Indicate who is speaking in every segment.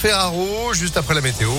Speaker 1: Ferraro, juste après la météo.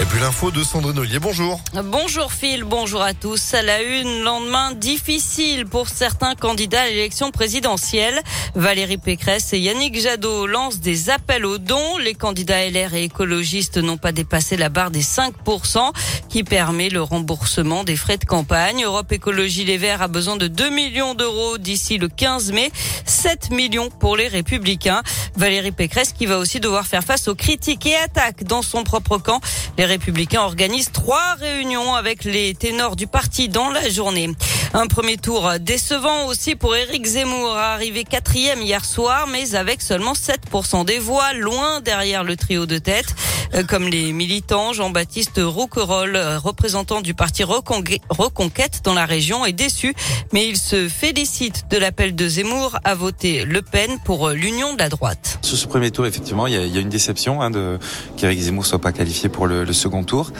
Speaker 1: Et puis l'info de Sandrine Ollier. Bonjour.
Speaker 2: Bonjour Phil, bonjour à tous. À la une, lendemain difficile pour certains candidats à l'élection présidentielle. Valérie Pécresse et Yannick Jadot lancent des appels aux dons. Les candidats LR et écologistes n'ont pas dépassé la barre des 5% qui permet le remboursement des frais de campagne. Europe Écologie Les Verts a besoin de 2 millions d'euros d'ici le 15 mai, 7 millions pour les républicains. Valérie Pécresse qui va aussi devoir faire face aux critiques et attaques dans son propre camp. Républicains organisent trois réunions avec les ténors du parti dans la journée. Un premier tour décevant aussi pour Éric Zemmour, arrivé quatrième hier soir, mais avec seulement 7% des voix, loin derrière le trio de tête. Euh, comme les militants, Jean-Baptiste Rouquayrol, représentant du parti Reconquête dans la région, est déçu, mais il se félicite de l'appel de Zemmour à voter Le Pen pour l'union de la droite.
Speaker 3: Sur ce premier tour, effectivement, il y a, y a une déception hein, de qu'Éric Zemmour soit pas qualifié pour le, le, second tour,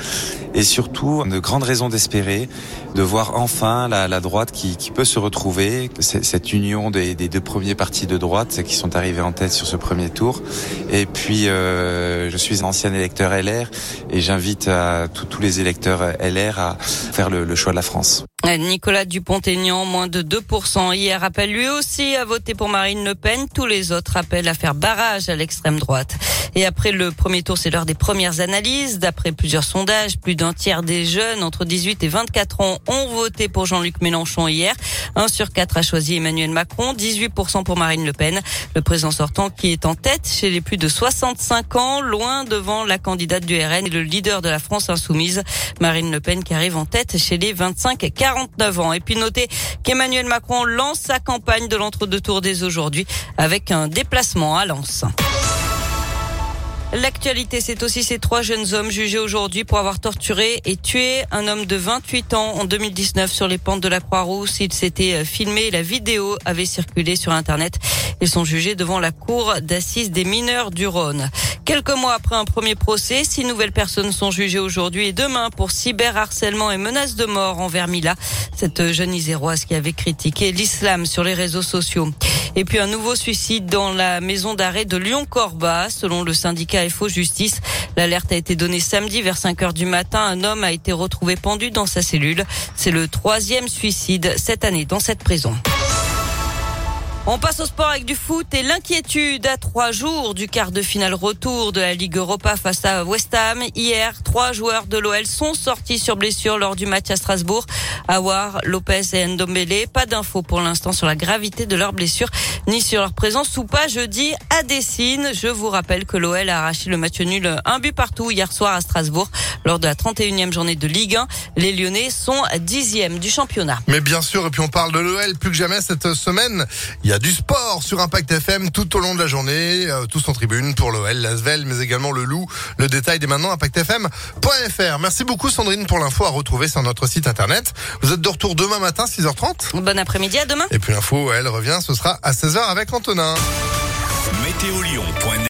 Speaker 3: et surtout de grandes raisons d'espérer de voir enfin la, la droite qui, qui, peut se retrouver, cette union des, des, deux premiers partis de droite qui sont arrivés en tête sur ce premier tour. Et puis, euh, je suis ancien électeur LR et j'invite tous les électeurs LR à faire le, le choix de la France.
Speaker 2: Nicolas Dupont-Aignan, moins de 2%. Hier appelle lui aussi à voter pour Marine Le Pen. Tous les autres appellent à faire barrage à l'extrême droite. Et après le premier tour, c'est l'heure des premières analyses. D'après plusieurs sondages, plus d'un tiers des jeunes entre 18 et 24 ans ont voté pour Jean-Luc Mélenchon hier. Un sur quatre a choisi Emmanuel Macron, 18% pour Marine Le Pen. Le président sortant qui est en tête chez les plus de 65 ans, loin devant la candidate du RN et le leader de la France insoumise, Marine Le Pen qui arrive en tête chez les 25-40 49 ans. Et puis notez qu'Emmanuel Macron lance sa campagne de l'entre-deux tours dès aujourd'hui avec un déplacement à Lens. L'actualité, c'est aussi ces trois jeunes hommes jugés aujourd'hui pour avoir torturé et tué un homme de 28 ans en 2019 sur les pentes de la Croix-Rousse. Il s'était filmé, la vidéo avait circulé sur Internet. Ils sont jugés devant la cour d'assises des mineurs du Rhône. Quelques mois après un premier procès, six nouvelles personnes sont jugées aujourd'hui et demain pour cyberharcèlement et menaces de mort envers Mila, cette jeune iséroise qui avait critiqué l'islam sur les réseaux sociaux. Et puis un nouveau suicide dans la maison d'arrêt de Lyon-Corba, selon le syndicat FO Justice. L'alerte a été donnée samedi vers 5 heures du matin. Un homme a été retrouvé pendu dans sa cellule. C'est le troisième suicide cette année dans cette prison. On passe au sport avec du foot et l'inquiétude à trois jours du quart de finale retour de la Ligue Europa face à West Ham. Hier, trois joueurs de l'OL sont sortis sur blessure lors du match à Strasbourg. Awar, Lopez et Ndombele. Pas d'infos pour l'instant sur la gravité de leurs blessures ni sur leur présence ou pas jeudi à Dessine. Je vous rappelle que l'OL a arraché le match nul un but partout hier soir à Strasbourg lors de la 31e journée de Ligue 1. Les Lyonnais sont dixièmes du championnat.
Speaker 1: Mais bien sûr, et puis on parle de l'OL plus que jamais cette semaine. Y a du sport sur Impact FM tout au long de la journée, euh, tous en tribune pour l'OL, l'Asvel, mais également le Loup. Le détail est maintenant impactfm.fr. Merci beaucoup Sandrine pour l'info à retrouver sur notre site internet. Vous êtes de retour demain matin 6h30.
Speaker 2: Bon après-midi à demain.
Speaker 1: Et puis l'info, elle revient, ce sera à 16h avec Antonin.